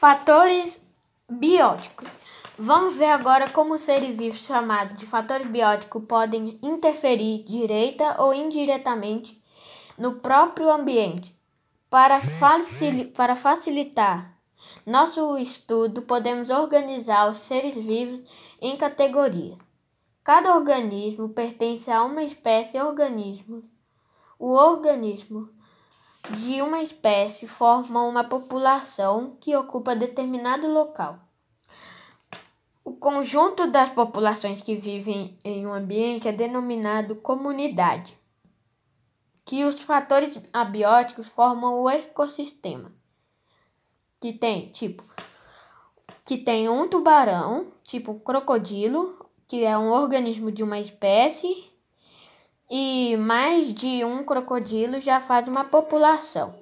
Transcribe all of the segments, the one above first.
Fatores bióticos. Vamos ver agora como os seres vivos chamados de fatores bióticos podem interferir direta ou indiretamente no próprio ambiente. Para, facil para facilitar nosso estudo, podemos organizar os seres vivos em categorias. Cada organismo pertence a uma espécie organismo. O organismo de uma espécie formam uma população que ocupa determinado local. O conjunto das populações que vivem em um ambiente é denominado comunidade, que os fatores abióticos formam o ecossistema, que tem tipo que tem um tubarão, tipo crocodilo, que é um organismo de uma espécie e mais de um crocodilo já faz uma população.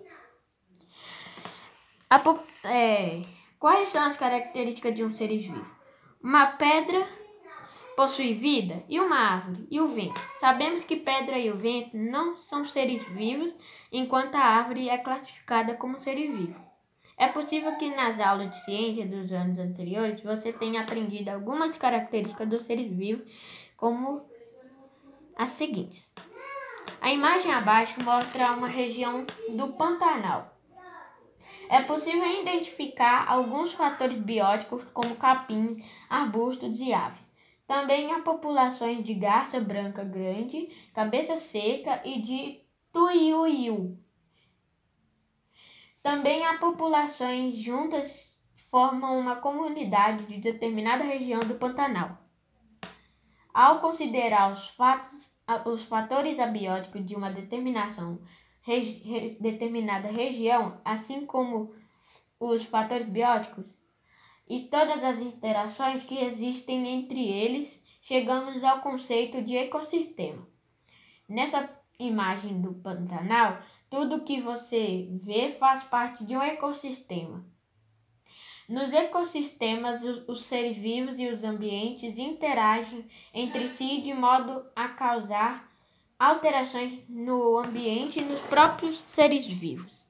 A, é, quais são as características de um ser vivo? Uma pedra possui vida e uma árvore e o vento. Sabemos que pedra e o vento não são seres vivos, enquanto a árvore é classificada como ser vivo. É possível que nas aulas de ciência dos anos anteriores você tenha aprendido algumas características dos seres vivos, como as seguintes. A imagem abaixo mostra uma região do Pantanal. É possível identificar alguns fatores bióticos como capins, arbustos e aves. Também há populações de garça branca grande, cabeça seca e de tuiuiu. Também há populações juntas formam uma comunidade de determinada região do Pantanal. Ao considerar os, fatos, os fatores abióticos de uma determinação, re, determinada região, assim como os fatores bióticos e todas as interações que existem entre eles, chegamos ao conceito de ecossistema. Nessa imagem do Pantanal, tudo que você vê faz parte de um ecossistema. Nos ecossistemas, os seres vivos e os ambientes interagem entre si de modo a causar alterações no ambiente e nos próprios seres vivos.